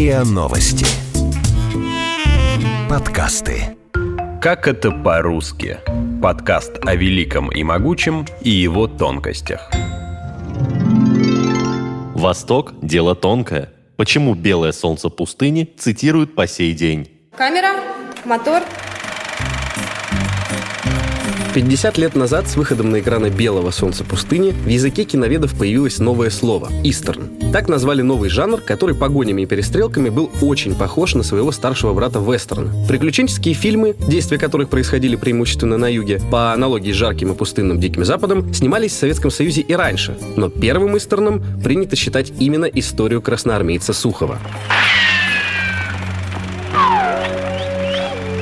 РИА Новости. Подкасты. Как это по-русски? Подкаст о великом и могучем и его тонкостях. Восток – дело тонкое. Почему белое солнце пустыни цитируют по сей день? Камера, мотор, 50 лет назад с выходом на экраны «Белого солнца пустыни» в языке киноведов появилось новое слово – «истерн». Так назвали новый жанр, который погонями и перестрелками был очень похож на своего старшего брата вестерн. Приключенческие фильмы, действия которых происходили преимущественно на юге, по аналогии с жарким и пустынным Диким Западом, снимались в Советском Союзе и раньше, но первым истерном принято считать именно историю красноармейца Сухова.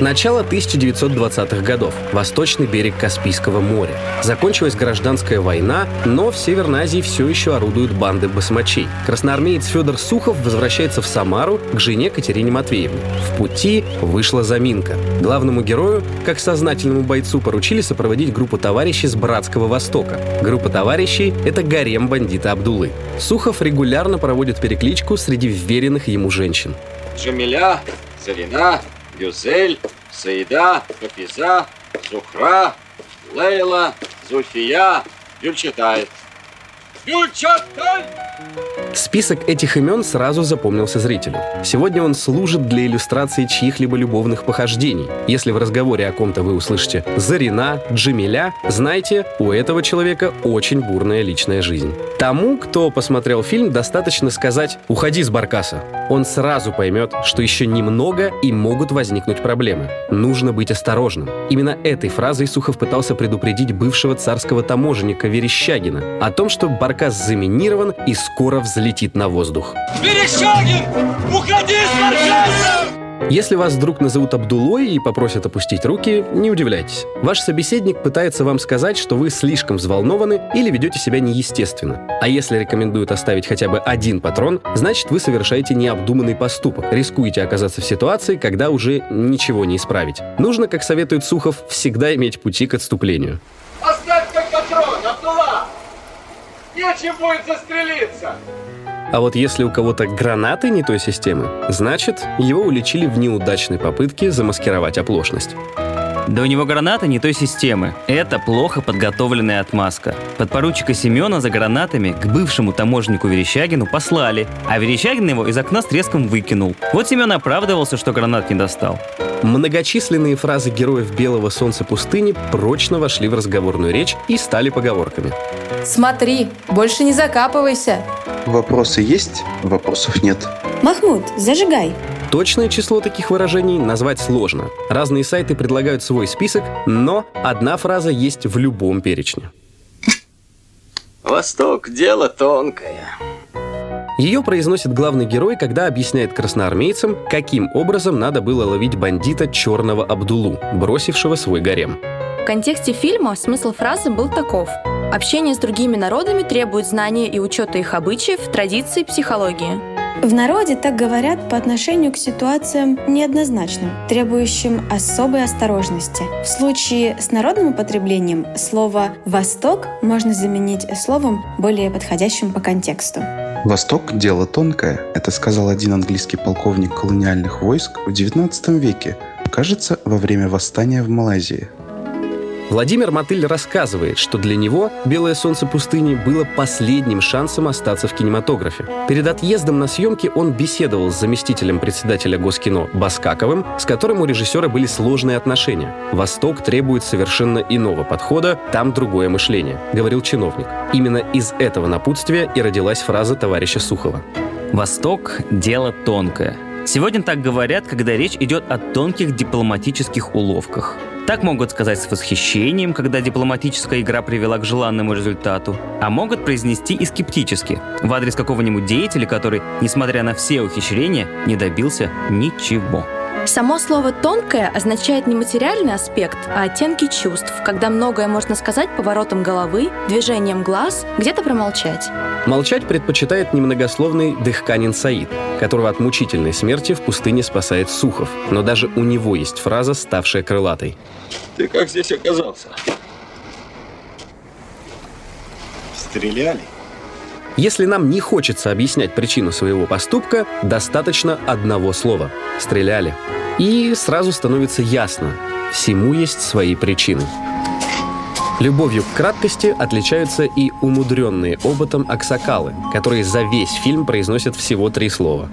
Начало 1920-х годов. Восточный берег Каспийского моря. Закончилась гражданская война, но в Северной Азии все еще орудуют банды басмачей. Красноармеец Федор Сухов возвращается в Самару к жене Катерине Матвеевне. В пути вышла заминка. Главному герою, как сознательному бойцу, поручили сопроводить группу товарищей с Братского Востока. Группа товарищей — это гарем бандита Абдулы. Сухов регулярно проводит перекличку среди вверенных ему женщин. Джамиля, Зарина, Гюзель, Саида, Хафиза, Зухра, Лейла, Зульфия, Гюльчатай. Гюльчатай! Список этих имен сразу запомнился зрителю. Сегодня он служит для иллюстрации чьих-либо любовных похождений. Если в разговоре о ком-то вы услышите «Зарина», «Джамиля», знайте, у этого человека очень бурная личная жизнь. Тому, кто посмотрел фильм, достаточно сказать «Уходи с Баркаса». Он сразу поймет, что еще немного и могут возникнуть проблемы. Нужно быть осторожным. Именно этой фразой Сухов пытался предупредить бывшего царского таможенника Верещагина о том, что Баркас заминирован и скоро взлетит на воздух. Верещагин, уходи с! Если вас вдруг назовут Абдулой и попросят опустить руки, не удивляйтесь. Ваш собеседник пытается вам сказать, что вы слишком взволнованы или ведете себя неестественно. А если рекомендуют оставить хотя бы один патрон, значит вы совершаете необдуманный поступок, рискуете оказаться в ситуации, когда уже ничего не исправить. Нужно, как советует Сухов, всегда иметь пути к отступлению. Оставь как патрон, Абдулла! Нечем будет застрелиться! А вот если у кого-то гранаты не той системы, значит, его уличили в неудачной попытке замаскировать оплошность. Да у него граната не той системы. Это плохо подготовленная отмазка. Подпоручика Семена за гранатами к бывшему таможеннику Верещагину послали, а Верещагин его из окна с треском выкинул. Вот Семен оправдывался, что гранат не достал. Многочисленные фразы героев «Белого солнца пустыни» прочно вошли в разговорную речь и стали поговорками. Смотри, больше не закапывайся. Вопросы есть, вопросов нет. Махмуд, зажигай. Точное число таких выражений назвать сложно. Разные сайты предлагают свой список, но одна фраза есть в любом перечне. Восток – дело тонкое. Ее произносит главный герой, когда объясняет красноармейцам, каким образом надо было ловить бандита черного Абдулу, бросившего свой гарем. В контексте фильма смысл фразы был таков. Общение с другими народами требует знания и учета их обычаев, традиций, психологии. В народе так говорят по отношению к ситуациям неоднозначным, требующим особой осторожности. В случае с народным употреблением слово «восток» можно заменить словом, более подходящим по контексту. Восток – дело тонкое, это сказал один английский полковник колониальных войск в XIX веке, кажется, во время восстания в Малайзии. Владимир Мотыль рассказывает, что для него «Белое солнце пустыни» было последним шансом остаться в кинематографе. Перед отъездом на съемки он беседовал с заместителем председателя Госкино Баскаковым, с которым у режиссера были сложные отношения. «Восток требует совершенно иного подхода, там другое мышление», — говорил чиновник. Именно из этого напутствия и родилась фраза товарища Сухова. Восток – дело тонкое. Сегодня так говорят, когда речь идет о тонких дипломатических уловках. Так могут сказать с восхищением, когда дипломатическая игра привела к желанному результату, а могут произнести и скептически, в адрес какого-нибудь деятеля, который, несмотря на все ухищрения, не добился ничего. Само слово «тонкое» означает не материальный аспект, а оттенки чувств, когда многое можно сказать поворотом головы, движением глаз, где-то промолчать. Молчать предпочитает немногословный Дыхканин Саид, которого от мучительной смерти в пустыне спасает Сухов. Но даже у него есть фраза, ставшая крылатой. Ты как здесь оказался? Стреляли? Если нам не хочется объяснять причину своего поступка, достаточно одного слова – стреляли. И сразу становится ясно – всему есть свои причины. Любовью к краткости отличаются и умудренные опытом аксакалы, которые за весь фильм произносят всего три слова.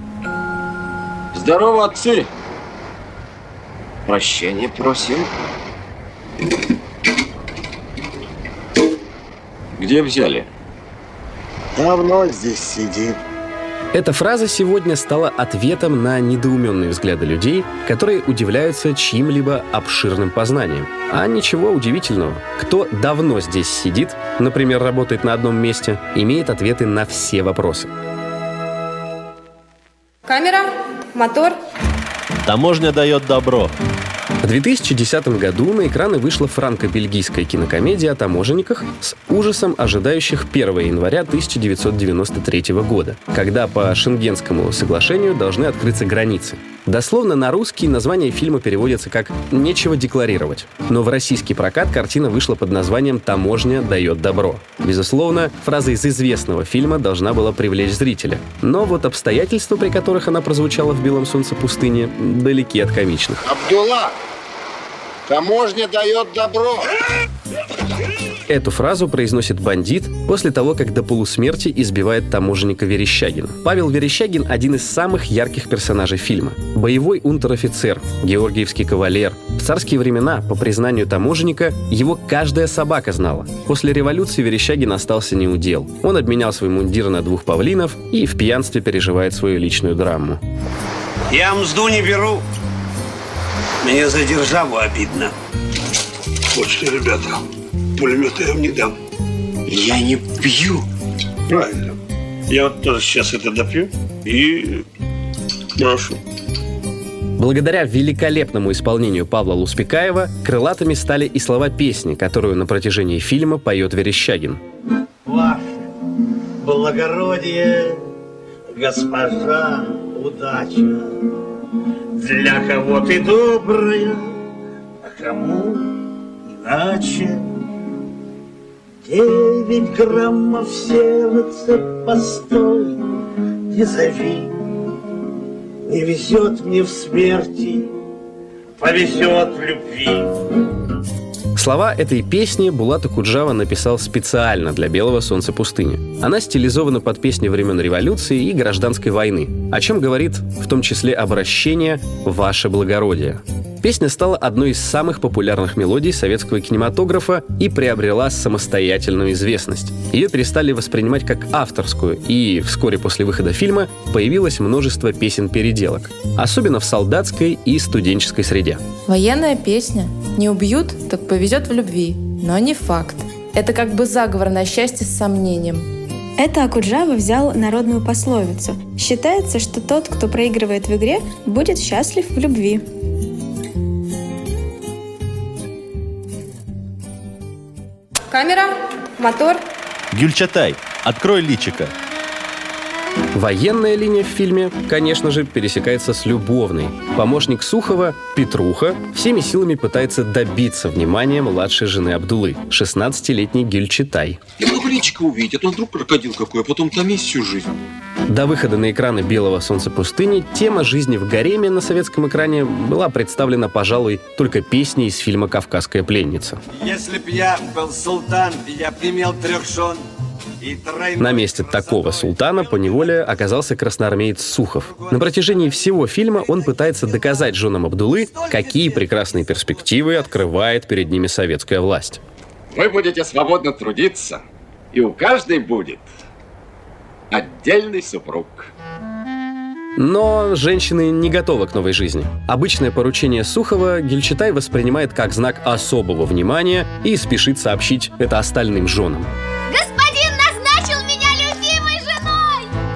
Здорово, отцы! Прощения просим. Где взяли? Давно здесь сидим. Эта фраза сегодня стала ответом на недоуменные взгляды людей, которые удивляются чьим-либо обширным познанием. А ничего удивительного. Кто давно здесь сидит, например, работает на одном месте, имеет ответы на все вопросы. Камера, мотор. Таможня дает добро. В 2010 году на экраны вышла франко-бельгийская кинокомедия о таможенниках с ужасом ожидающих 1 января 1993 года, когда по Шенгенскому соглашению должны открыться границы. Дословно на русский название фильма переводится как «нечего декларировать». Но в российский прокат картина вышла под названием «Таможня дает добро». Безусловно, фраза из известного фильма должна была привлечь зрителя. Но вот обстоятельства, при которых она прозвучала в «Белом солнце пустыни», далеки от комичных. Абдулла, таможня дает добро. Эту фразу произносит бандит после того, как до полусмерти избивает таможенника Верещагина. Павел Верещагин – один из самых ярких персонажей фильма. Боевой унтер-офицер, георгиевский кавалер. В царские времена, по признанию таможенника, его каждая собака знала. После революции Верещагин остался неудел. Он обменял свой мундир на двух павлинов и в пьянстве переживает свою личную драму. Я мзду не беру. Мне за державу обидно. Вот что, ребята, пулемета я вам не дам. Я не пью. Правильно. Я вот тоже сейчас это допью и брошу. Благодаря великолепному исполнению Павла Луспекаева крылатыми стали и слова песни, которую на протяжении фильма поет Верещагин. Ваше благородие, госпожа удача, для кого ты добрая, а кому иначе. Девять граммов сердца постой, не зови, не везет мне в смерти, повезет в любви. Слова этой песни Булата Куджава написал специально для «Белого солнца пустыни». Она стилизована под песни времен революции и гражданской войны, о чем говорит в том числе обращение «Ваше благородие». Песня стала одной из самых популярных мелодий советского кинематографа и приобрела самостоятельную известность. Ее перестали воспринимать как авторскую, и вскоре после выхода фильма появилось множество песен-переделок, особенно в солдатской и студенческой среде. Военная песня. Не убьют, так повезет в любви. Но не факт. Это как бы заговор на счастье с сомнением. Это Акуджава взял народную пословицу. Считается, что тот, кто проигрывает в игре, будет счастлив в любви. Камера, мотор. Гюльчатай, открой личика. Военная линия в фильме, конечно же, пересекается с любовной. Помощник Сухова, Петруха, всеми силами пытается добиться внимания младшей жены Абдулы, 16-летней Гюльчатай. Я много личика увидеть, а то вдруг крокодил какой, а потом томись всю жизнь. До выхода на экраны «Белого солнца пустыни» тема жизни в гареме на советском экране была представлена, пожалуй, только песней из фильма «Кавказская пленница». Если б я был султан, я б имел трех жен. На месте такого султана по неволе оказался красноармеец Сухов. На протяжении всего фильма он пытается доказать женам Абдулы, какие прекрасные перспективы открывает перед ними советская власть. Вы будете свободно трудиться, и у каждой будет отдельный супруг. Но женщины не готовы к новой жизни. Обычное поручение Сухова Гельчатай воспринимает как знак особого внимания и спешит сообщить это остальным женам.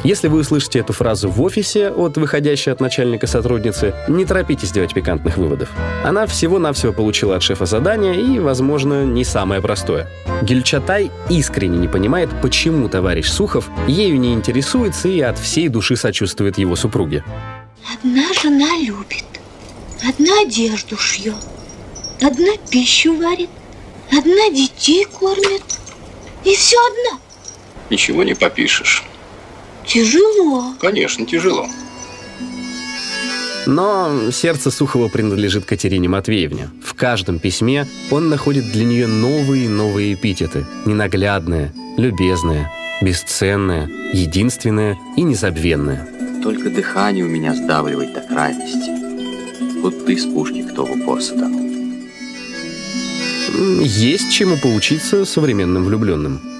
Если вы услышите эту фразу в офисе от выходящей от начальника сотрудницы, не торопитесь делать пикантных выводов. Она всего-навсего получила от шефа задание и, возможно, не самое простое. Гельчатай искренне не понимает, почему товарищ Сухов ею не интересуется и от всей души сочувствует его супруге. Одна жена любит, одна одежду шьет, одна пищу варит, одна детей кормит. И все одна. Ничего не попишешь. Тяжело. Конечно, тяжело. Но сердце Сухова принадлежит Катерине Матвеевне. В каждом письме он находит для нее новые и новые эпитеты. Ненаглядное, любезное, бесценное, единственное и незабвенное. Только дыхание у меня сдавливает до крайности. Будто из пушки кто в упор саданул. Есть чему поучиться современным влюбленным.